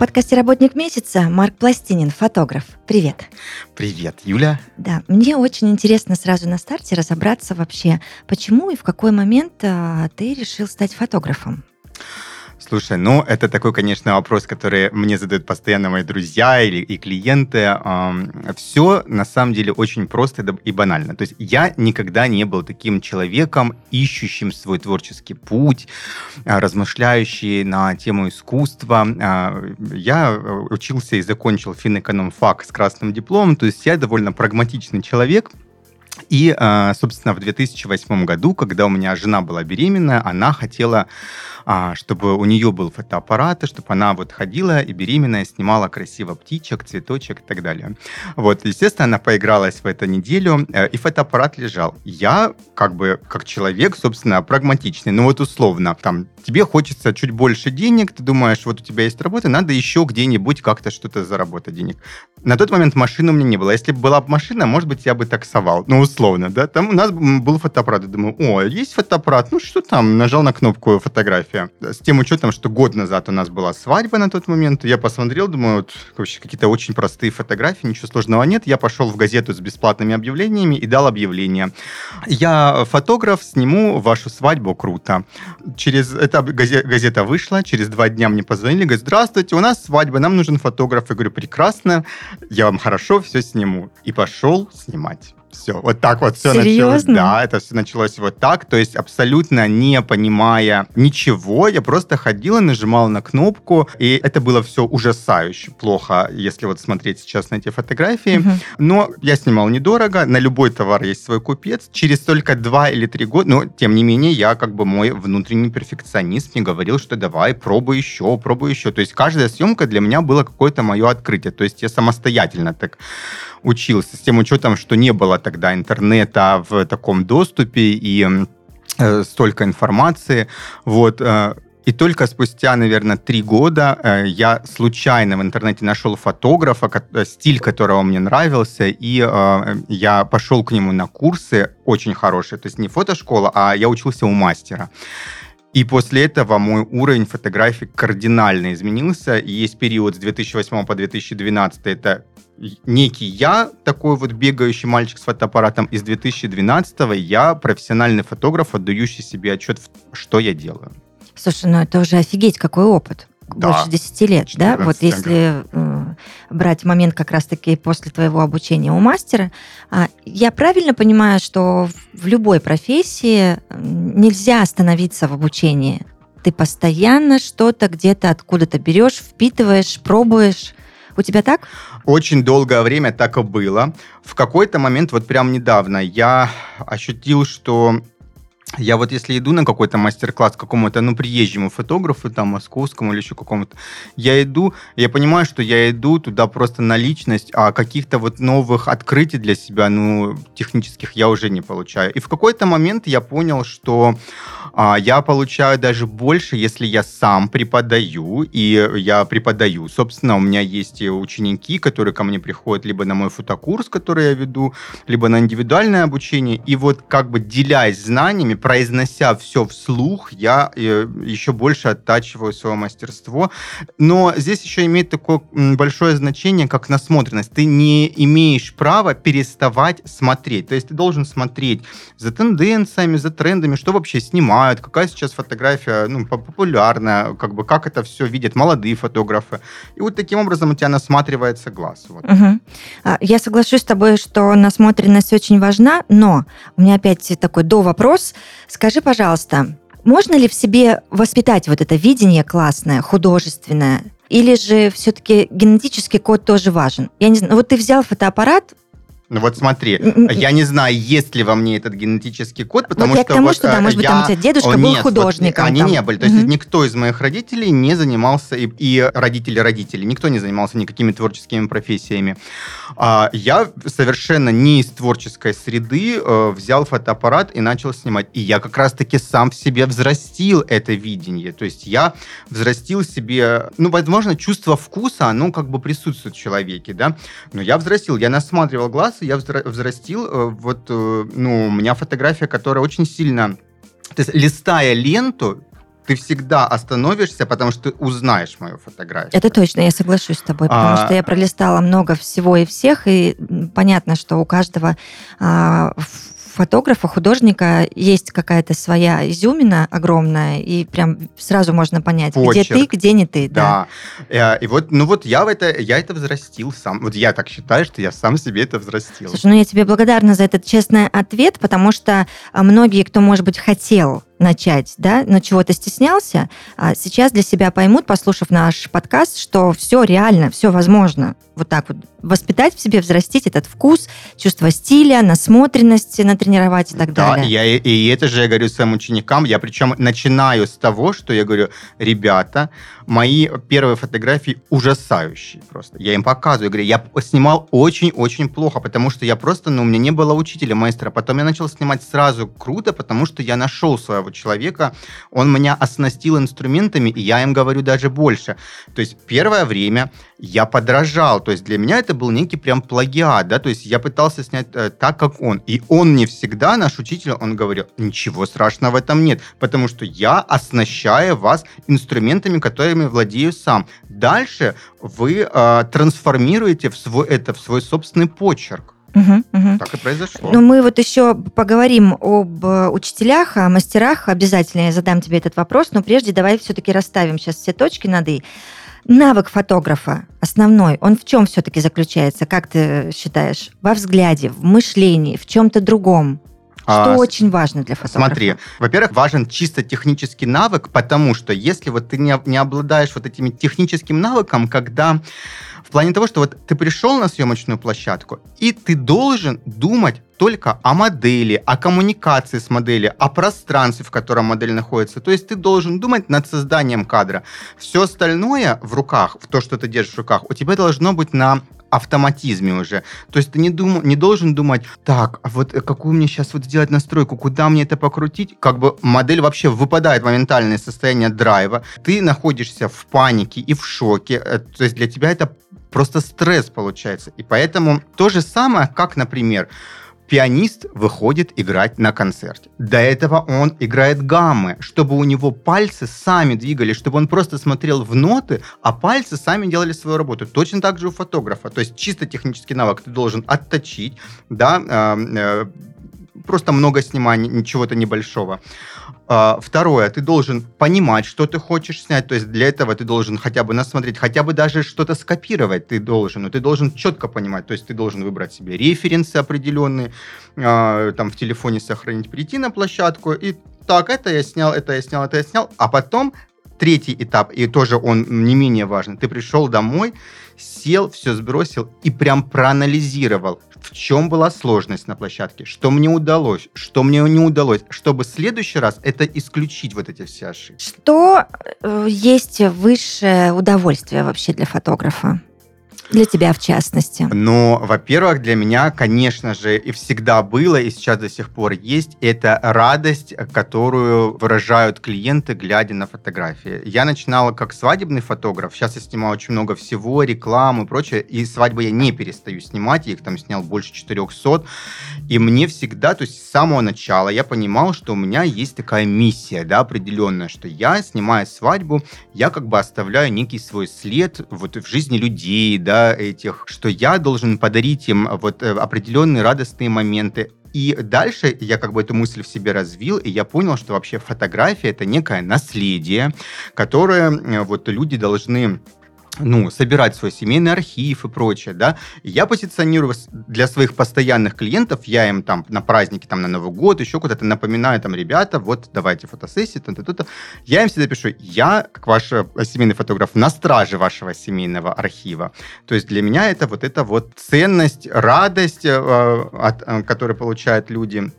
Подкасте «Работник месяца» Марк Пластинин, фотограф. Привет. Привет, Юля. Да, мне очень интересно сразу на старте разобраться вообще, почему и в какой момент а, ты решил стать фотографом. Слушай, ну это такой, конечно, вопрос, который мне задают постоянно мои друзья или и клиенты. Все на самом деле очень просто и банально. То есть я никогда не был таким человеком, ищущим свой творческий путь, а, размышляющий на тему искусства. А, я э, учился и закончил финэкономфак с красным дипломом, то есть я довольно прагматичный человек, и, а, собственно, в 2008 году, когда у меня жена была беременная, она хотела а, чтобы у нее был фотоаппарат, чтобы она вот ходила и беременная снимала красиво птичек, цветочек и так далее. Вот, естественно, она поигралась в эту неделю, э, и фотоаппарат лежал. Я, как бы, как человек, собственно, прагматичный, ну вот условно, там, тебе хочется чуть больше денег, ты думаешь, вот у тебя есть работа, надо еще где-нибудь как-то что-то заработать денег. На тот момент машины у меня не было. Если бы была бы машина, может быть, я бы таксовал. Ну, условно, да. Там у нас был фотоаппарат. Я думаю, о, есть фотоаппарат, ну что там? Нажал на кнопку фотография. С тем учетом, что год назад у нас была свадьба на тот момент, я посмотрел, думаю, вот, вообще какие-то очень простые фотографии, ничего сложного нет. Я пошел в газету с бесплатными объявлениями и дал объявление. Я фотограф, сниму вашу свадьбу, круто. Через эта газета вышла, через два дня мне позвонили, говорят, здравствуйте, у нас свадьба, нам нужен фотограф. Я говорю, прекрасно, я вам хорошо все сниму. И пошел снимать. Все, вот так вот все Серьезно? началось. Да, это все началось вот так, то есть абсолютно не понимая ничего, я просто ходила, нажимала на кнопку, и это было все ужасающе плохо, если вот смотреть сейчас на эти фотографии. Угу. Но я снимал недорого, на любой товар есть свой купец. Через только два или три года, но тем не менее я как бы мой внутренний перфекционист мне говорил, что давай, пробуй еще, пробуй еще. То есть каждая съемка для меня было какое-то мое открытие. То есть я самостоятельно так учился, с тем учетом, что не было тогда интернета в таком доступе и э, столько информации. Вот. Э, и только спустя, наверное, три года э, я случайно в интернете нашел фотографа, э, стиль которого мне нравился, и э, я пошел к нему на курсы очень хорошие. То есть не фотошкола, а я учился у мастера. И после этого мой уровень фотографий кардинально изменился. И есть период с 2008 по 2012. Это некий я, такой вот бегающий мальчик с фотоаппаратом. Из 2012 я профессиональный фотограф, отдающий себе отчет, что я делаю. Слушай, ну это уже офигеть, какой опыт. Да. Больше 10 лет, да? Вот если э, брать момент как раз-таки после твоего обучения у мастера, э, я правильно понимаю, что в любой профессии нельзя остановиться в обучении? Ты постоянно что-то где-то откуда-то берешь, впитываешь, пробуешь. У тебя так? Очень долгое время так и было. В какой-то момент, вот прям недавно, я ощутил, что я вот если иду на какой-то мастер-класс какому-то, ну, приезжему фотографу, там, московскому или еще какому-то, я иду, я понимаю, что я иду туда просто на личность, а каких-то вот новых открытий для себя, ну, технических я уже не получаю. И в какой-то момент я понял, что я получаю даже больше, если я сам преподаю, и я преподаю. Собственно, у меня есть ученики, которые ко мне приходят либо на мой фотокурс, который я веду, либо на индивидуальное обучение, и вот как бы делясь знаниями, произнося все вслух, я э, еще больше оттачиваю свое мастерство. Но здесь еще имеет такое большое значение, как насмотренность. Ты не имеешь права переставать смотреть. То есть ты должен смотреть за тенденциями, за трендами, что вообще снимают, какая сейчас фотография ну, популярная, как бы как это все видят молодые фотографы. И вот таким образом у тебя насматривается глаз. Вот. Угу. Я соглашусь с тобой, что насмотренность очень важна, но у меня опять такой до вопрос. Скажи, пожалуйста, можно ли в себе воспитать вот это видение классное, художественное? Или же все-таки генетический код тоже важен? Я не знаю, вот ты взял фотоаппарат, Ну вот смотри, я не знаю, есть ли во мне этот генетический код, потому вот что... Я к тому, вот, что, да, может быть, там у тебя дедушка О, был нет, художником. Вот, они не были. То есть никто из моих родителей не занимался, и, и родители родителей, никто не занимался никакими творческими профессиями. А, я совершенно не из творческой среды э, взял фотоаппарат и начал снимать. И я как раз-таки сам в себе взрастил это видение. То есть я взрастил себе, ну, возможно, чувство вкуса, оно как бы присутствует в человеке, да. Но я взрастил, я насматривал глаз, и я взрастил, э, вот, э, ну, у меня фотография, которая очень сильно... То есть, листая ленту, ты всегда остановишься, потому что ты узнаешь мою фотографию. Это точно, я соглашусь с тобой, потому а... что я пролистала много всего и всех, и понятно, что у каждого а, фотографа, художника есть какая-то своя изюмина огромная, и прям сразу можно понять, Почерк. где ты, где не ты. Да. да. Э, и вот, ну вот я в это, я это взрастил сам. Вот я так считаю, что я сам себе это взрастил. Слушай, ну я тебе благодарна за этот честный ответ, потому что а, многие, кто, может быть, хотел начать, да, но чего-то стеснялся, а сейчас для себя поймут, послушав наш подкаст, что все реально, все возможно. Вот так вот воспитать в себе, взрастить этот вкус, чувство стиля, насмотренность натренировать и так да, далее. Да, и это же я говорю своим ученикам. Я причем начинаю с того, что я говорю, ребята, мои первые фотографии ужасающие просто. Я им показываю, говорю, я снимал очень-очень плохо, потому что я просто, ну, у меня не было учителя, мастера. Потом я начал снимать сразу круто, потому что я нашел своего человека, он меня оснастил инструментами, и я им говорю даже больше. То есть первое время я подражал, то есть для меня это был некий прям плагиат, да, то есть я пытался снять э, так, как он. И он не всегда, наш учитель, он говорил, ничего страшного в этом нет, потому что я оснащаю вас инструментами, которыми владею сам. Дальше вы э, трансформируете в свой, это в свой собственный почерк. Угу, угу. Так и произошло. Но мы вот еще поговорим об э, учителях, о мастерах. Обязательно я задам тебе этот вопрос, но прежде давай все-таки расставим сейчас все точки над «и». Навык фотографа основной, он в чем все-таки заключается, как ты считаешь? Во взгляде, в мышлении, в чем-то другом? Что а, очень важно для фотографа? Смотри, во-первых, важен чисто технический навык, потому что если вот ты не, не обладаешь вот этим техническим навыком, когда в плане того, что вот ты пришел на съемочную площадку, и ты должен думать только о модели, о коммуникации с моделью, о пространстве, в котором модель находится. То есть ты должен думать над созданием кадра. Все остальное в руках, в то, что ты держишь в руках, у тебя должно быть на автоматизме уже. То есть ты не, дум, не должен думать, так, а вот какую мне сейчас вот сделать настройку, куда мне это покрутить? Как бы модель вообще выпадает в моментальное состояние драйва. Ты находишься в панике и в шоке. Э, то есть для тебя это просто стресс получается. И поэтому то же самое, как, например, пианист выходит играть на концерте. До этого он играет гаммы, чтобы у него пальцы сами двигались, чтобы он просто смотрел в ноты, а пальцы сами делали свою работу. Точно так же у фотографа. То есть чисто технический навык ты должен отточить, да, э, э, просто много сниманий, чего-то небольшого. А, второе, ты должен понимать, что ты хочешь снять, то есть для этого ты должен хотя бы насмотреть, хотя бы даже что-то скопировать ты должен, но ты должен четко понимать, то есть ты должен выбрать себе референсы определенные, а, там в телефоне сохранить, прийти на площадку. И так, это я снял, это я снял, это я снял, а потом третий этап, и тоже он не менее важен, ты пришел домой, сел, все сбросил и прям проанализировал, в чем была сложность на площадке, что мне удалось, что мне не удалось, чтобы в следующий раз это исключить вот эти все ошибки. Что э, есть высшее удовольствие вообще для фотографа? Для тебя, в частности. Ну, во-первых, для меня, конечно же, и всегда было, и сейчас до сих пор есть, это радость, которую выражают клиенты, глядя на фотографии. Я начинала как свадебный фотограф, сейчас я снимаю очень много всего, рекламы и прочее, и свадьбы я не перестаю снимать, я их там снял больше 400, и мне всегда, то есть с самого начала я понимал, что у меня есть такая миссия, да, определенная, что я, снимая свадьбу, я как бы оставляю некий свой след вот в жизни людей, да, этих, что я должен подарить им вот э, определенные радостные моменты. И дальше я как бы эту мысль в себе развил, и я понял, что вообще фотография это некое наследие, которое э, вот люди должны ну, собирать свой семейный архив и прочее, да. я позиционирую для своих постоянных клиентов, я им там на праздники, там на Новый год, еще куда-то напоминаю, там, ребята, вот давайте фотосессии, то то то Я им всегда пишу, я, как ваш э, семейный фотограф, на страже вашего семейного архива. То есть для меня это вот эта вот ценность, радость, э, от, э, которую получают люди,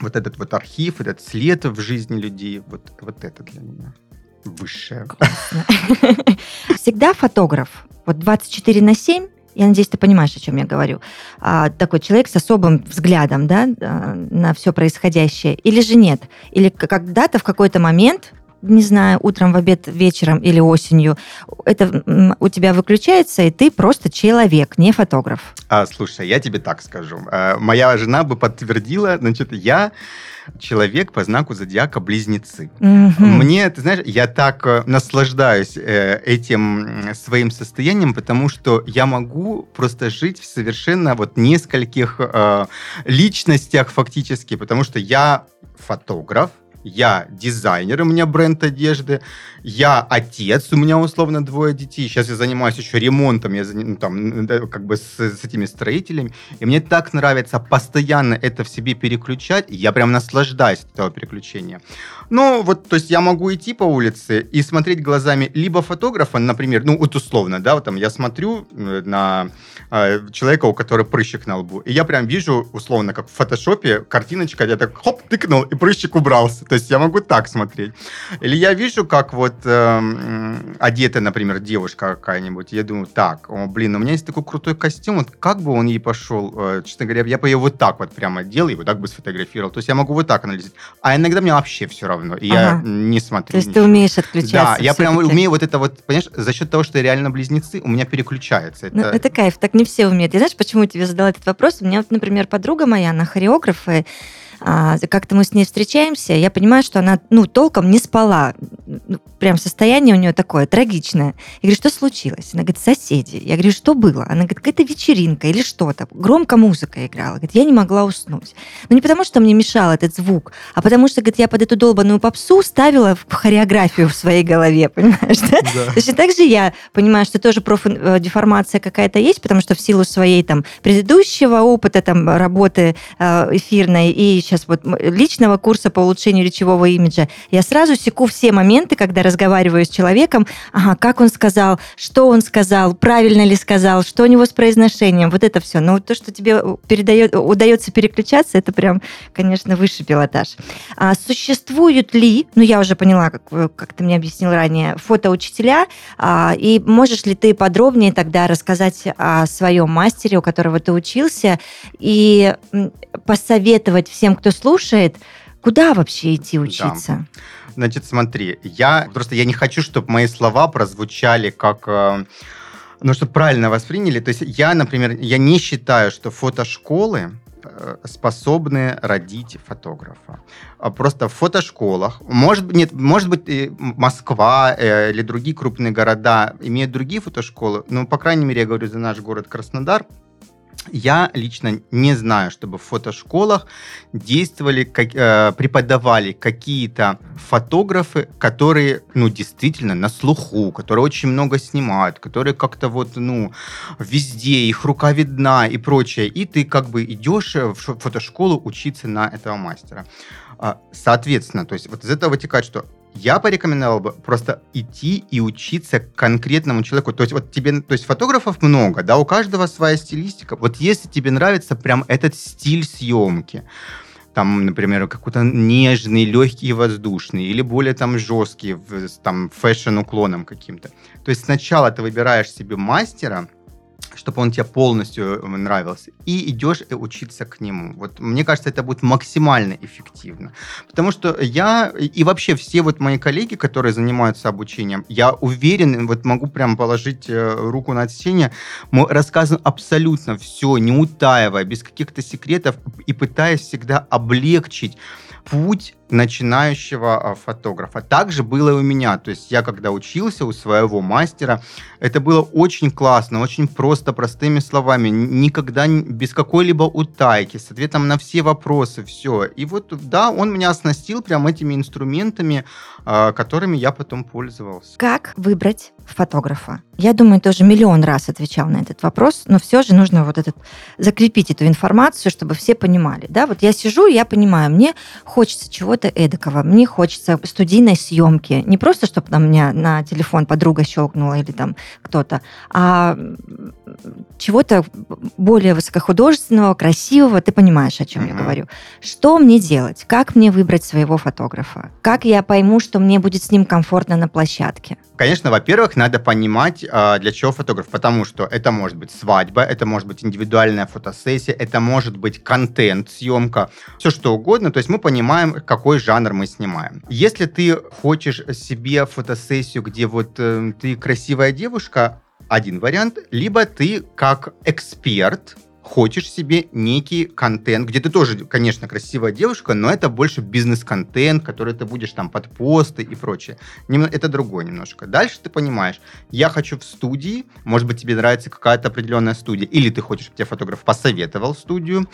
вот этот вот архив, этот след в жизни людей, вот, вот это для меня высшее. Всегда фотограф, вот 24 на 7, я надеюсь, ты понимаешь, о чем я говорю. А, такой человек с особым взглядом да, на все происходящее. Или же нет? Или когда-то в какой-то момент не знаю, утром, в обед, вечером или осенью, это у тебя выключается, и ты просто человек, не фотограф. А, слушай, я тебе так скажу. А, моя жена бы подтвердила, значит, я человек по знаку зодиака близнецы. Угу. Мне, ты знаешь, я так э, наслаждаюсь э, этим своим состоянием, потому что я могу просто жить в совершенно вот нескольких э, личностях фактически, потому что я фотограф, я дизайнер, у меня бренд одежды, я отец, у меня условно двое детей, сейчас я занимаюсь еще ремонтом, я ну, там, как бы с, с этими строителями, и мне так нравится постоянно это в себе переключать, я прям наслаждаюсь этого переключения. Ну, вот, то есть я могу идти по улице и смотреть глазами либо фотографа, например, ну, вот условно, да, вот там я смотрю э, на э, человека, у которого прыщик на лбу, и я прям вижу, условно, как в фотошопе, картиночка, я так хоп, тыкнул, и прыщик убрался. То есть я могу так смотреть. Или я вижу, как вот э, одета, например, девушка какая-нибудь. Я думаю, так, о, блин, у меня есть такой крутой костюм, вот как бы он ей пошел, э, честно говоря, я бы ее вот так вот прямо делал, и вот так бы сфотографировал. То есть я могу вот так анализировать. А иногда мне вообще все равно, и ага. я не смотрю. То есть ничего. ты умеешь отключаться. Да, я прям умею вот это вот, понимаешь, за счет того, что я реально близнецы, у меня переключается. Это... Ну, это кайф, так не все умеют. Я знаешь, почему я тебе задала этот вопрос? У меня вот, например, подруга моя, она хореограф, и как-то мы с ней встречаемся, я понимаю, что она, ну, толком не спала. Ну, прям состояние у нее такое трагичное. Я говорю, что случилось? Она говорит, соседи. Я говорю, что было? Она говорит, какая-то вечеринка или что-то. Громко музыка играла. Говорит, я не могла уснуть. Ну, не потому, что мне мешал этот звук, а потому что, говорит, я под эту долбанную попсу ставила в хореографию в своей голове, понимаешь, да? да. Точно так же я понимаю, что тоже профдеформация какая-то есть, потому что в силу своей там предыдущего опыта там работы э, эфирной и сейчас вот личного курса по улучшению речевого имиджа, я сразу секу все моменты, когда разговариваю с человеком, ага, как он сказал, что он сказал, правильно ли сказал, что у него с произношением, вот это все. Но то, что тебе передает, удается переключаться, это прям, конечно, высший пилотаж. А существуют ли, ну я уже поняла, как, как ты мне объяснил ранее, фотоучителя, а, и можешь ли ты подробнее тогда рассказать о своем мастере, у которого ты учился, и посоветовать всем, кто слушает, куда вообще идти учиться? Да. Значит, смотри, я просто я не хочу, чтобы мои слова прозвучали как э, ну, чтобы правильно восприняли. То есть я, например, я не считаю, что фотошколы э, способны родить фотографа. А просто в фотошколах, может быть, нет, может быть, Москва э, или другие крупные города имеют другие фотошколы, но, по крайней мере, я говорю за наш город Краснодар, я лично не знаю, чтобы в фотошколах действовали, как, э, преподавали какие-то фотографы, которые, ну, действительно на слуху, которые очень много снимают, которые как-то вот, ну, везде, их рука видна и прочее. И ты как бы идешь в фотошколу учиться на этого мастера. А, соответственно, то есть вот из этого вытекает, что я порекомендовал бы просто идти и учиться конкретному человеку. То есть вот тебе, то есть фотографов много, да, у каждого своя стилистика. Вот если тебе нравится прям этот стиль съемки, там, например, какой-то нежный, легкий и воздушный, или более там жесткий, там, фэшн-уклоном каким-то. То есть сначала ты выбираешь себе мастера, чтобы он тебе полностью э, нравился, и идешь учиться к нему. Вот мне кажется, это будет максимально эффективно. Потому что я и вообще все вот мои коллеги, которые занимаются обучением, я уверен, вот могу прям положить э, руку на отсечение, мы рассказываем абсолютно все, не утаивая, без каких-то секретов и пытаясь всегда облегчить путь начинающего а, фотографа. Также было и у меня. То есть я когда учился у своего мастера, это было очень классно, очень просто, простыми словами, никогда без какой-либо утайки, с ответом на все вопросы, все. И вот, да, он меня оснастил прям этими инструментами, а, которыми я потом пользовался. Как выбрать фотографа? Я думаю, тоже миллион раз отвечал на этот вопрос, но все же нужно вот этот закрепить эту информацию, чтобы все понимали. Да, вот я сижу, я понимаю, мне хочется чего-то эдакого, мне хочется студийной съемки, не просто, чтобы там меня на телефон подруга щелкнула или там кто-то, а чего-то более высокохудожественного, красивого, ты понимаешь, о чем mm-hmm. я говорю. Что мне делать? Как мне выбрать своего фотографа? Как я пойму, что мне будет с ним комфортно на площадке? Конечно, во-первых, надо понимать, а, для чего фотограф, потому что это может быть свадьба, это может быть индивидуальная фотосессия, это может быть контент, съемка, все что угодно. То есть мы понимаем, какой жанр мы снимаем. Если ты хочешь себе фотосессию, где вот э, ты красивая девушка, один вариант, либо ты как эксперт хочешь себе некий контент, где ты тоже, конечно, красивая девушка, но это больше бизнес-контент, который ты будешь там под посты и прочее. Это другое немножко. Дальше ты понимаешь, я хочу в студии, может быть, тебе нравится какая-то определенная студия, или ты хочешь, чтобы тебе фотограф посоветовал студию,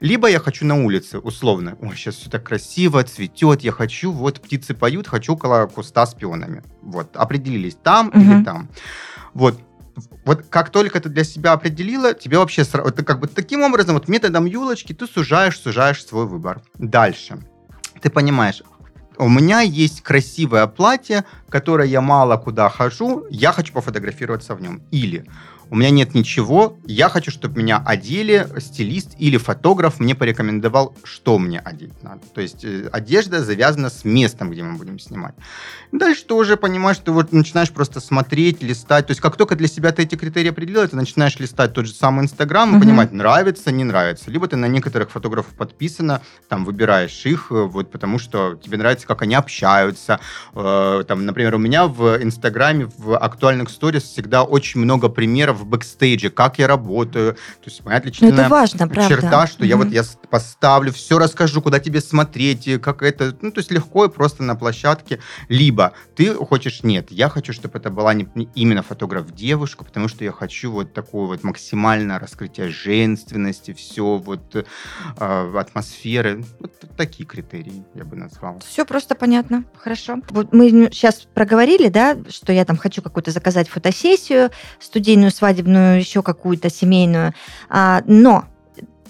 либо я хочу на улице, условно. Ой, сейчас все так красиво, цветет, я хочу, вот птицы поют, хочу около куста с пионами. Вот, определились там угу. или там. Вот, вот как только ты для себя определила, тебе вообще вот, как бы таким образом, вот методом юлочки ты сужаешь, сужаешь свой выбор. Дальше. Ты понимаешь, у меня есть красивое платье, которое я мало куда хожу, я хочу пофотографироваться в нем. Или у меня нет ничего, я хочу, чтобы меня одели стилист или фотограф мне порекомендовал, что мне одеть надо. То есть э, одежда завязана с местом, где мы будем снимать. Дальше ты уже понимаешь, ты вот начинаешь просто смотреть, листать. То есть как только для себя ты эти критерии определил, ты начинаешь листать тот же самый Инстаграм и угу. понимать, нравится, не нравится. Либо ты на некоторых фотографов подписана, там выбираешь их, э, вот потому что тебе нравится, как они общаются. Э, там, например, у меня в Инстаграме в актуальных stories всегда очень много примеров в бэкстейдже, как я работаю. То есть моя отличительная ну, это важно, правда. черта, что mm-hmm. я вот я поставлю, все расскажу, куда тебе смотреть, как это, ну, то есть легко и просто на площадке. Либо ты хочешь, нет, я хочу, чтобы это была не, не именно фотограф девушка, потому что я хочу вот такое вот максимальное раскрытие женственности, все вот э, атмосферы. Вот такие критерии я бы назвал. Все просто понятно, хорошо. Вот мы сейчас проговорили, да, что я там хочу какую-то заказать фотосессию, студийную свадьбу свадебную, еще какую-то семейную. А, но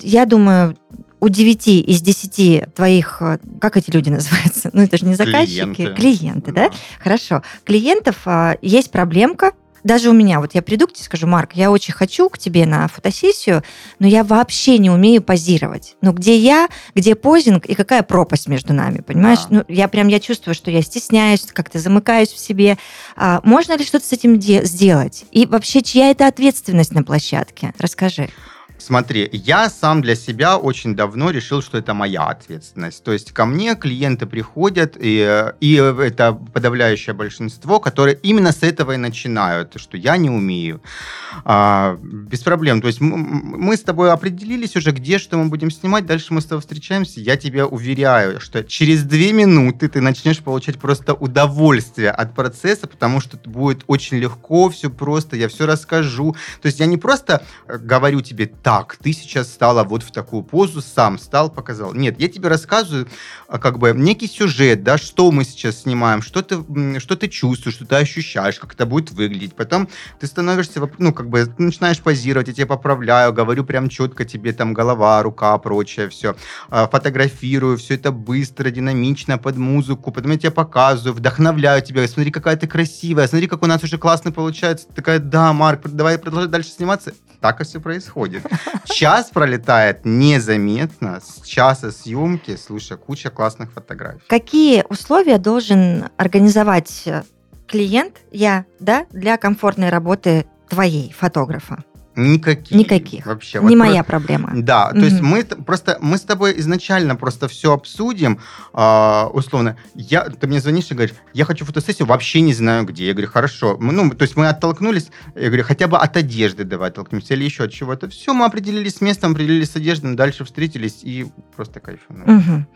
я думаю, у 9 из 10 твоих, э, как эти люди называются? Ну, это же не заказчики, клиенты, клиенты да? да? Хорошо. Клиентов а, есть проблемка, даже у меня, вот я приду к тебе скажу, Марк, я очень хочу к тебе на фотосессию, но я вообще не умею позировать. Ну, где я, где позинг и какая пропасть между нами, понимаешь? Да. Ну, я прям, я чувствую, что я стесняюсь, как-то замыкаюсь в себе. А, можно ли что-то с этим де- сделать? И вообще, чья это ответственность на площадке? Расскажи. Смотри, я сам для себя очень давно решил, что это моя ответственность. То есть ко мне клиенты приходят, и, и это подавляющее большинство, которые именно с этого и начинают, что я не умею. А, без проблем. То есть мы с тобой определились уже, где что мы будем снимать, дальше мы с тобой встречаемся. Я тебя уверяю, что через две минуты ты начнешь получать просто удовольствие от процесса, потому что будет очень легко, все просто, я все расскажу. То есть я не просто э, говорю тебе, так, ты сейчас стала вот в такую позу, сам стал, показал. Нет, я тебе рассказываю а, как бы некий сюжет, да, что мы сейчас снимаем, что ты, что ты чувствуешь, что ты ощущаешь, как это будет выглядеть. Потом ты становишься, ну, как бы, начинаешь позировать, я тебя поправляю, говорю прям четко тебе там голова, рука, прочее, все. А, фотографирую, все это быстро, динамично, под музыку, потом я тебе показываю, вдохновляю тебя, смотри, какая ты красивая, смотри, как у нас уже классно получается. Такая, да, Марк, давай продолжать дальше сниматься. Так и все происходит. Час пролетает незаметно, с часа съемки, слушай, куча классных фотографий. Какие условия должен организовать клиент, я, да, для комфортной работы твоей, фотографа? Никаких. Никаких. Вообще. Не Вот моя проблема. Да, то есть мы просто мы с тобой изначально просто все обсудим, а, условно. Я, ты мне звонишь и говоришь, я хочу фотосессию, вообще не знаю где. Я говорю, хорошо. Мы, ну, то есть мы оттолкнулись, я говорю, хотя бы от одежды давай оттолкнемся или еще от чего-то. Все, мы определились с местом, определились с одеждой, дальше встретились и просто кайфанули. Мгм.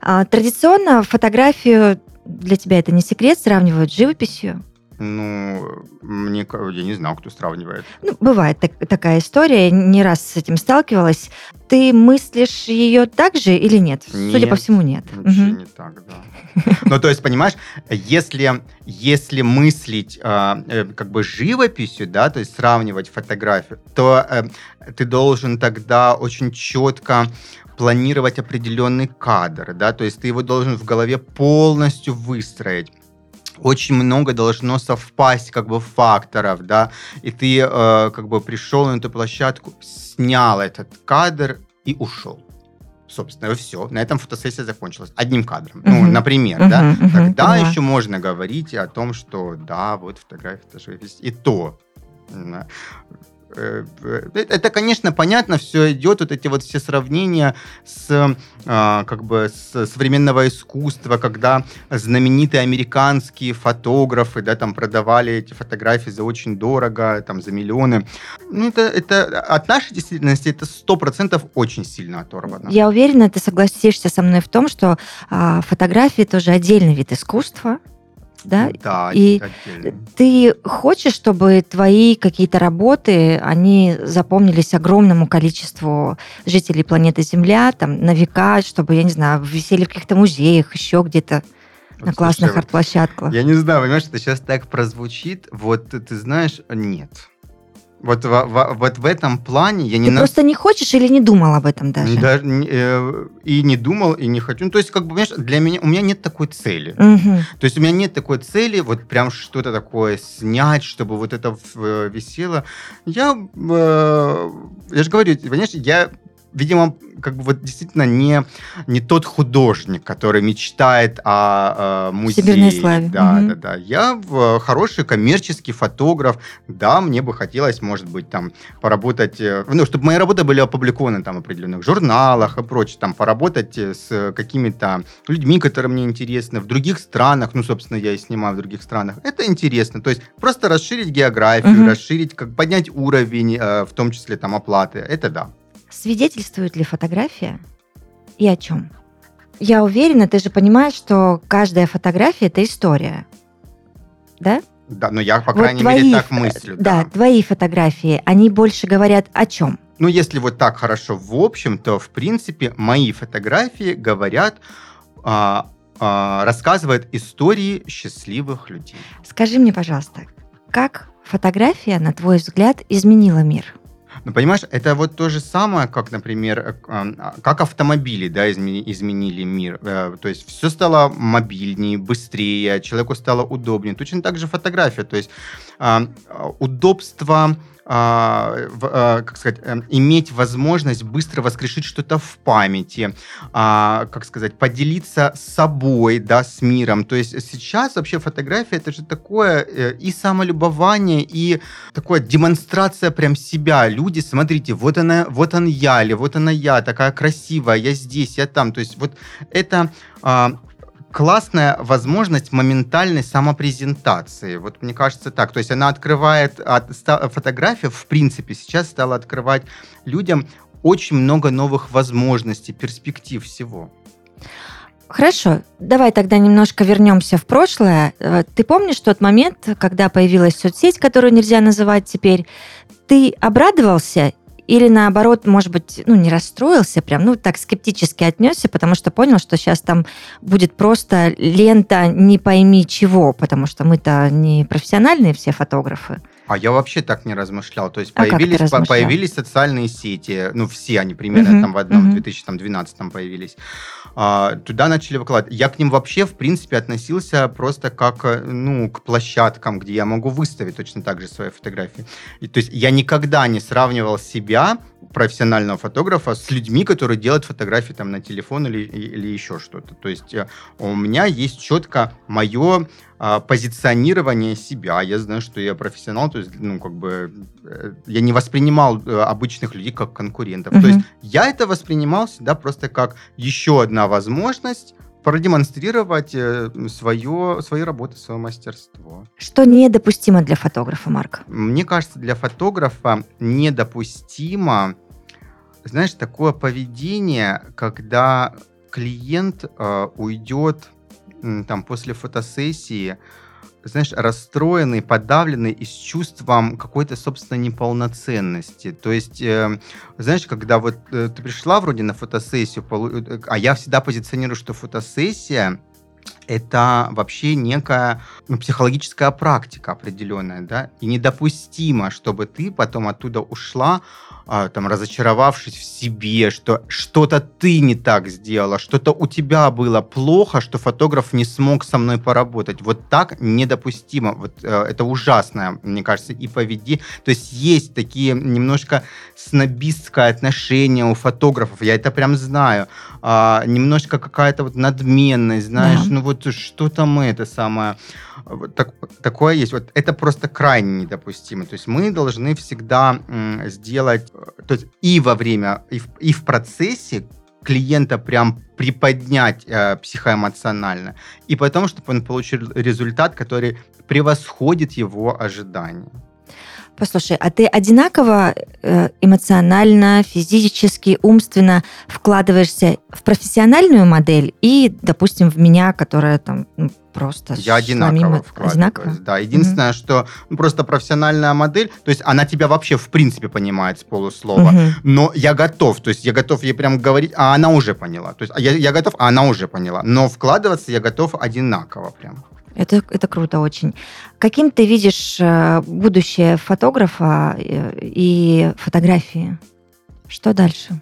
А, традиционно фотографию для тебя это не секрет, сравнивают с живописью. Ну, мне, я не знаю, кто сравнивает. Ну, бывает так- такая история, не раз с этим сталкивалась. Ты мыслишь ее так же или нет? Судя Нет. по всему, нет. Вообще Мгм. не так, да. Ну, то есть, понимаешь, если, если мыслить а, э, как бы живописью, да, то есть сравнивать фотографию, то э, ты должен тогда очень четко планировать определенный кадр, да, то есть ты его должен в голове полностью выстроить. Очень много должно совпасть как бы факторов, да, и ты э, как бы пришел на эту площадку, снял этот кадр и ушел. Собственно, все. На этом фотосессия закончилась. Одним кадром. Ну, Мгм. например, Мгм, да. мгм, Тогда поняла. еще можно говорить о том, что да, вот фотография, это живопись. И то. Э, э, Это, конечно, понятно, все идет, вот эти вот все сравнения с а, как бы с современного искусства, когда знаменитые американские фотографы, да, там продавали эти фотографии за очень дорого, там за миллионы. Ну, это, это от нашей действительности это сто процентов очень сильно оторвано. Я уверена, ты согласишься со мной в том, что а, фотографии тоже отдельный вид искусства. Да? Да, И отдельно. Ты хочешь, чтобы твои какие-то работы, они запомнились огромному количеству жителей планеты Земля, там, на века, чтобы, я не знаю, висели в каких-то музеях, еще где-то на Вот, классных арт-площадках? Я не знаю, понимаешь, это сейчас так прозвучит. Вот ты знаешь, нет. Вот, во- во- вот в этом плане я не Ты на- просто не хочешь или не думал об этом даже? даже не- э, и не думал, и не хочу. Ну, то есть, как бы, понимаешь, для меня, у меня нет такой цели. Мгм. То есть у меня нет такой цели, вот прям что-то такое снять, чтобы вот это в- э, висело. Я, э, я же говорю, понимаешь, я, видимо, как бы вот действительно не, не тот художник, который мечтает о, э, музее. Всемирной славе. Да, Мгм. да, да. Я хороший коммерческий фотограф. Да, мне бы хотелось, может быть, там поработать, э, ну, чтобы мои работы были опубликованы там в определенных журналах и прочее, там поработать э, с какими-то людьми, которые мне интересны, в других странах, ну, собственно, я и снимаю в других странах. Это интересно. То есть просто расширить географию, Мгм. расширить, как поднять уровень, э, в том числе там оплаты. Это да. Свидетельствует ли фотография и о чем? Я уверена, ты же понимаешь, что каждая фотография – это история. Да? Да, но я, по Вот крайней твои мере, так мыслю. Да, да. твои фотографии, они больше говорят о чем? Ну, если вот так хорошо в общем, то, в принципе, мои фотографии говорят, а, а, рассказывают истории счастливых людей. Скажи мне, пожалуйста, как фотография, на твой взгляд, изменила мир? Ну, понимаешь, это вот то же самое, как, например, э, а, как автомобили, да, измени- изменили мир. Э, То есть все стало мобильнее, быстрее, человеку стало удобнее. Точно так же фотография. То есть а, а, удобство а, в- а, как сказать, э, иметь возможность быстро воскрешить что-то в памяти, а, как сказать, поделиться собой, да, с миром. То есть сейчас вообще фотография это же такое э, и самолюбование, и такое демонстрация прям себя. Люди, смотрите, вот она, вот он я, или вот она я, такая красивая, я здесь, я там. То есть вот это а, классная возможность моментальной самопрезентации. Вот мне кажется так. То есть она открывает, от, фотография в принципе сейчас стала открывать людям очень много новых возможностей, перспектив всего. Хорошо, давай тогда немножко вернемся в прошлое. Э, Ты помнишь тот момент, когда появилась соцсеть, которую нельзя называть теперь? Ты обрадовался или наоборот, может быть, ну, не расстроился прям, ну, так скептически отнесся, потому что понял, что сейчас там будет просто лента не пойми чего, потому что мы-то не профессиональные все фотографы. А я вообще так не размышлял. То есть А появились, по- появились социальные сети, ну все они примерно Мгм, там в одном, мгм. в 2012 появились. А, туда начали выкладывать. Я к ним вообще, в принципе, относился просто как, э, ну, к площадкам, где я могу выставить точно так же свои фотографии. И, то есть я никогда не сравнивал себя профессионального фотографа с людьми, которые делают фотографии там на телефон или, или еще что-то. То есть э, у меня есть четко мое а, позиционирование себя. Я знаю, что я профессионал, то есть, ну, как бы, э, я не воспринимал э, обычных людей как конкурентов. Mm-hmm. То есть я это воспринимал всегда просто как еще одна возможность продемонстрировать свое, свои работы, свое мастерство. Что недопустимо для фотографа, Марк? Мне кажется, для фотографа недопустимо, знаешь, такое поведение, когда клиент э, уйдет там после фотосессии, знаешь, расстроенный, подавленный и с чувством какой-то, собственно, неполноценности. То есть, э, знаешь, когда вот э, ты пришла вроде на фотосессию, э, а я всегда позиционирую, что фотосессия это вообще некая ну, психологическая практика определенная, да, и недопустимо, чтобы ты потом оттуда ушла а, там, разочаровавшись в себе, что что-то ты не так сделала, что-то у тебя было плохо, что фотограф не смог со мной поработать. Вот так недопустимо. Вот э, это ужасное, мне кажется, и поведи. То есть есть такие немножко снобистское отношение у фотографов, я это прям знаю. А, немножко какая-то вот надменность, знаешь, да. ну вот что там это самое. Так, такое есть. Вот это просто крайне недопустимо. То есть мы должны всегда м, сделать то есть и во время, и в, и в процессе клиента прям приподнять э, психоэмоционально, и потом, чтобы он получил результат, который превосходит его ожидания. Послушай, а ты одинаково э, эмоционально, физически, умственно вкладываешься в профессиональную модель и, допустим, в меня, которая там ну, просто Я одинаково. Одинаково? Да, единственное, mm-hmm. что ну, просто профессиональная модель, то есть она тебя вообще в принципе понимает с полуслова, mm-hmm. но я готов, то есть я готов ей прям говорить, а она уже поняла. То есть я, я готов, а она уже поняла. Но вкладываться я готов одинаково прям. Это, это круто очень. Каким ты видишь э, будущее фотографа э, и фотографии? Что дальше?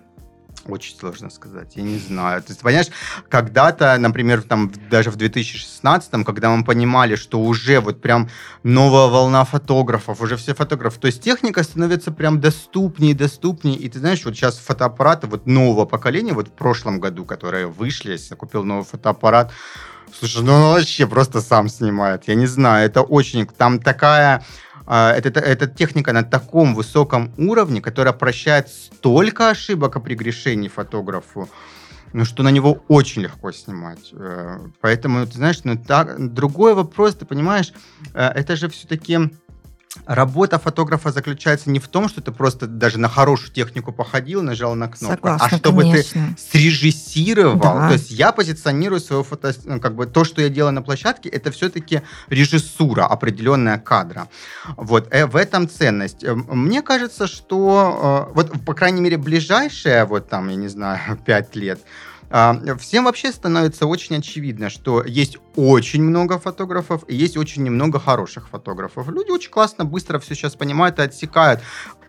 Очень сложно сказать, я не знаю. То есть, понимаешь, когда-то, например, там даже в 2016, когда мы понимали, что уже вот прям новая волна фотографов, уже все фотографы, то есть техника становится прям доступнее доступнее. И ты знаешь, вот сейчас фотоаппараты вот нового поколения, вот в прошлом году, которые вышли, я купил новый фотоаппарат, Слушай, ну он вообще просто сам снимает. Я не знаю, это очень... Там такая... А, это, это техника на таком высоком уровне, которая прощает столько ошибок о прегрешении фотографу, ну, что на него очень легко снимать. Э, поэтому, ты знаешь, ну, так, другой вопрос, ты понимаешь, э, это же все-таки Работа фотографа заключается не в том, что ты просто даже на хорошую технику походил, нажал на кнопку, Согласна, а чтобы конечно. ты срежиссировал. Да. То есть я позиционирую свою фото, ну, как бы то, что я делаю на площадке, это все-таки режиссура определенная кадра. Вот э, в этом ценность. Э, мне кажется, что э, вот по крайней мере ближайшие вот там я не знаю пять лет а, всем вообще становится очень очевидно, что есть очень много фотографов и есть очень немного хороших фотографов. Люди очень классно, быстро все сейчас понимают и отсекают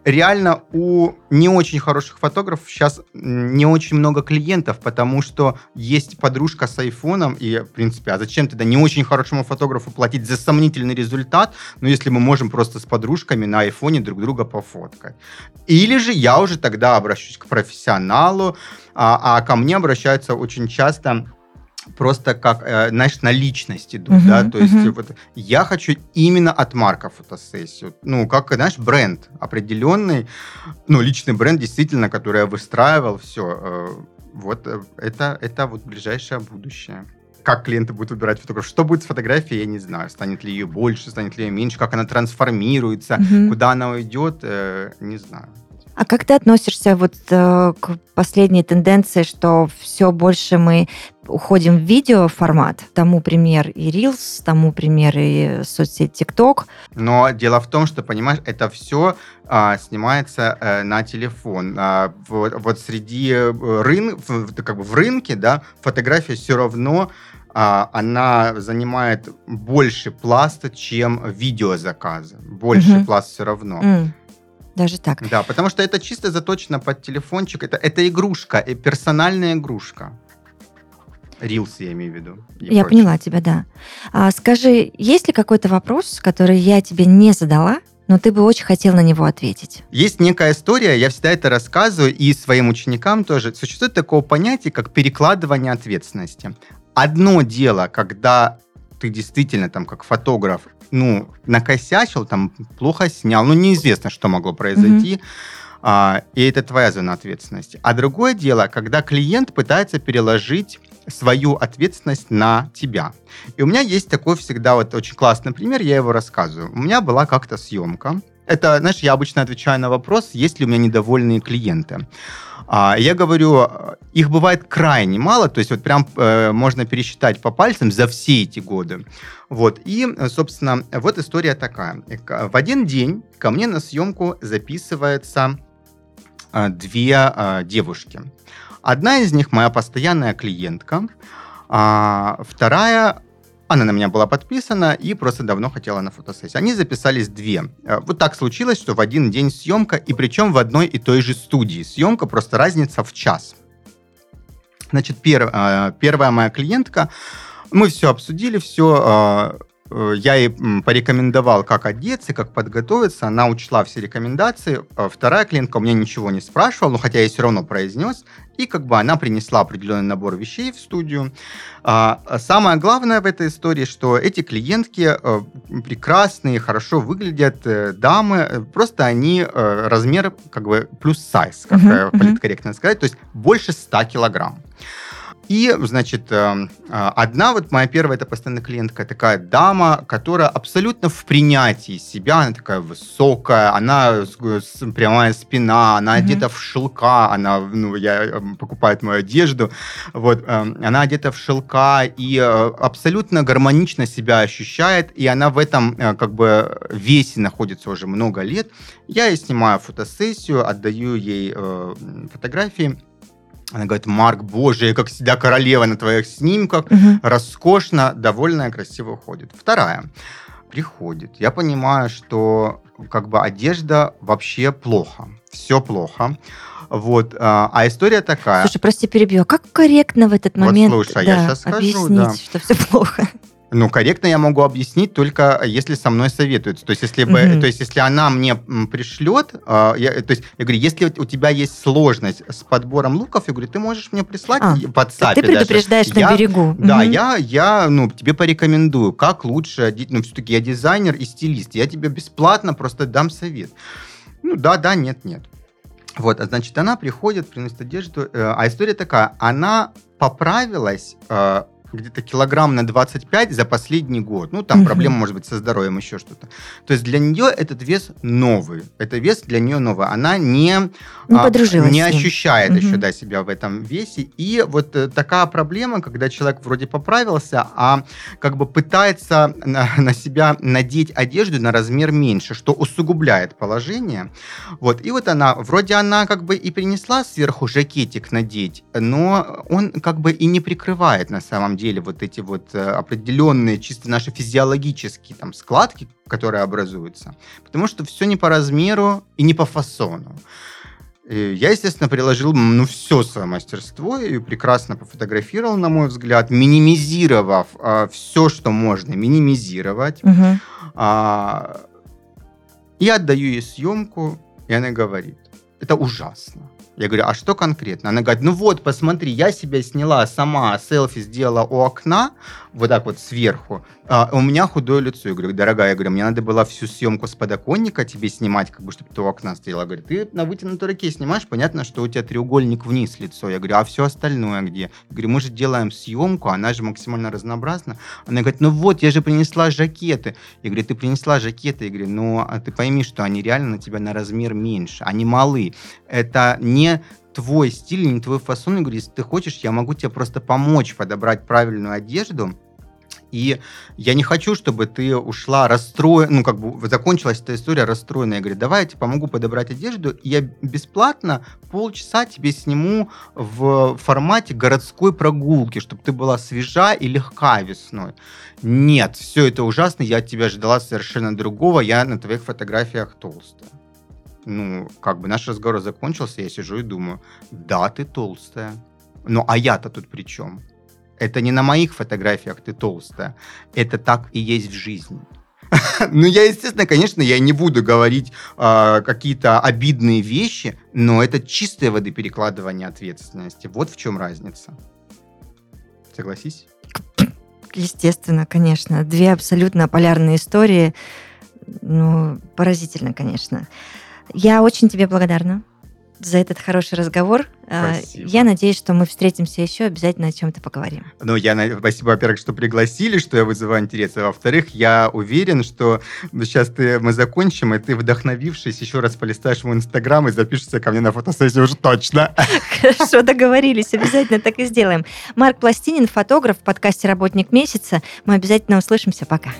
реально у не очень хороших фотографов сейчас не очень много клиентов, потому что есть подружка с айфоном, и, в принципе, а зачем тогда не очень хорошему фотографу платить за сомнительный результат, ну, если мы можем просто с подружками на айфоне друг друга пофоткать. Или же я уже тогда обращусь к профессионалу, а, а ко мне обращаются очень часто просто как, э, знаешь, на личность идут, uh-huh, да, то есть uh-huh. вот я хочу именно от Марка фотосессию, ну, как, знаешь, бренд определенный, ну, личный бренд действительно, который я выстраивал, все, э, вот э, это, это вот ближайшее будущее как клиенты будут выбирать фотограф. Что будет с фотографией, я не знаю. Станет ли ее больше, станет ли ее меньше, как она трансформируется, mm куда она уйдет, э, не знаю. А как ты относишься вот э, к последней тенденции, что все больше мы уходим в видеоформат? Тому пример и Reels, тому пример и соцсеть TikTok. Но дело в том, что, понимаешь, это все а, снимается а, на телефон. А, вот, вот среди э, рынка, как бы в рынке, да, фотография все равно а, она занимает больше пласта, чем видеозаказы. Больше mm-hmm. пласт все равно. Mm. Даже так. Да, потому что это чисто заточено под телефончик. Это, это игрушка, и персональная игрушка. Рилс, я имею в виду. Я прочее. поняла тебя, да. А, скажи, есть ли какой-то вопрос, который я тебе не задала, но ты бы очень хотел на него ответить. Есть некая история, я всегда это рассказываю и своим ученикам тоже. Существует такое понятие, как перекладывание ответственности. Одно дело, когда ты действительно там как фотограф, ну, накосячил, там плохо снял, ну, неизвестно, что могло произойти. Mm-hmm а, и это твоя зона ответственности. А другое дело, когда клиент пытается переложить свою ответственность на тебя. И у меня есть такой всегда вот очень классный пример, я его рассказываю. У меня была как-то съемка. Это, знаешь, я обычно отвечаю на вопрос, есть ли у меня недовольные клиенты. А, я говорю, их бывает крайне мало, то есть вот прям э, можно пересчитать по пальцам за все эти годы. Вот, и, собственно, вот история такая. В один день ко мне на съемку записывается а, две а, девушки. Одна из них моя постоянная клиентка, а вторая она на меня была подписана и просто давно хотела на фотосессию. Они записались две. А, вот так случилось, что в один день съемка, и причем в одной и той же студии. Съемка, просто разница в час. Значит, пер, первая моя клиентка, мы все обсудили, все Э, я ей порекомендовал, как одеться, как подготовиться. Она учла все рекомендации. Э, вторая клиентка у меня ничего не спрашивала, но хотя я все равно произнес. И как бы она принесла определенный набор вещей в студию. А, а самое главное в этой истории, что эти клиентки э, прекрасные, хорошо выглядят дамы. Просто они размер как бы плюс сайз, как uh-huh, политкорректно uh-huh. сказать. То есть больше 100 килограмм. И, значит, эм, а, одна вот моя первая, это постоянная клиентка, такая дама, которая абсолютно в принятии себя, она такая высокая, она прямая спина, она mm-hmm. одета в шелка, она, ну, я эм, покупает мою одежду, вот, эм, она одета в шелка и э, абсолютно гармонично себя ощущает, и она в этом, э, как бы, весе находится уже много лет. Я ей снимаю фотосессию, отдаю ей э, фотографии, она говорит, Марк, боже, как всегда королева на твоих снимках, угу. роскошно, довольная, красиво уходит. Вторая. Приходит. Я понимаю, что как бы одежда вообще плохо. Все плохо. Вот. А, а история такая. Слушай, прости, перебью. А как корректно в этот момент вот, слушай, да, я сейчас скажу, объяснить, да. что все плохо? Ну, корректно я могу объяснить только если со мной советуются. То есть, если, бы, mm-hmm. то есть, если она мне пришлет, э, я, то есть, я говорю, если у тебя есть сложность с подбором луков, я говорю, ты можешь мне прислать а, под Ты предупреждаешь даже. на я, берегу. Да, mm-hmm. я, я ну, тебе порекомендую, как лучше одеть. Ну, все-таки я дизайнер и стилист. Я тебе бесплатно просто дам совет. Ну, да, да, нет, нет. Вот, а значит, она приходит, приносит одежду. Э, а история такая, она поправилась э, где-то килограмм на 25 за последний год. Ну, там угу. проблема, может быть, со здоровьем, еще что-то. То есть для нее этот вес новый. Это вес для нее новый. Она не, не, а, не ощущает угу. еще да, себя в этом весе. И вот э, такая проблема, когда человек вроде поправился, а как бы пытается на, на себя надеть одежду на размер меньше, что усугубляет положение. Вот. И вот она, вроде она как бы и принесла сверху жакетик надеть, но он как бы и не прикрывает на самом деле деле вот эти вот э, определенные чисто наши физиологические там складки, которые образуются, потому что все не по размеру и не по фасону. Я, естественно, приложил ну, все свое мастерство и прекрасно пофотографировал, на мой взгляд, минимизировав а, все, что можно минимизировать. Угу. А, и отдаю ей съемку, и она говорит, это ужасно. Я говорю, а что конкретно? Она говорит, ну вот, посмотри, я себя сняла сама, селфи сделала у окна, вот так вот сверху, а у меня худое лицо. Я говорю, дорогая, я говорю, мне надо было всю съемку с подоконника тебе снимать, как бы, чтобы ты у окна стояла. Говорю, ты на вытянутой руке снимаешь, понятно, что у тебя треугольник вниз лицо. Я говорю, а все остальное где? Я говорю, мы же делаем съемку, она же максимально разнообразна. Она говорит, ну вот, я же принесла жакеты. Я говорю, ты принесла жакеты? Я говорю, ну, а ты пойми, что они реально на тебя на размер меньше, они малы. Это не твой стиль, не твой фасон. Я говорю, если ты хочешь, я могу тебе просто помочь подобрать правильную одежду, и я не хочу, чтобы ты ушла расстроена, ну, как бы закончилась эта история расстроенная. Я говорю, давай я тебе помогу подобрать одежду, и я бесплатно полчаса тебе сниму в формате городской прогулки, чтобы ты была свежа и легка весной. Нет, все это ужасно, я от тебя ждала совершенно другого, я на твоих фотографиях толстая. Ну, как бы наш разговор закончился, я сижу и думаю, да, ты толстая. Ну, а я-то тут при чем? Это не на моих фотографиях ты толстая. Это так и есть в жизни. Ну, я, естественно, конечно, я не буду говорить э, какие-то обидные вещи, но это чистое воды перекладывание ответственности. Вот в чем разница. Согласись? Естественно, конечно. Две абсолютно полярные истории. Ну, поразительно, конечно. Я очень тебе благодарна за этот хороший разговор. А, спасибо. Я надеюсь, что мы встретимся еще, обязательно о чем-то поговорим. Ну, я спасибо, во-первых, что пригласили, что я вызываю интерес. А во-вторых, я уверен, что сейчас ты, мы закончим, и ты, вдохновившись, еще раз полистаешь мой инстаграм и запишешься ко мне на фотосессию уже точно. Хорошо, договорились, обязательно так и сделаем. Марк Пластинин, фотограф в подкасте «Работник месяца». Мы обязательно услышимся. Пока.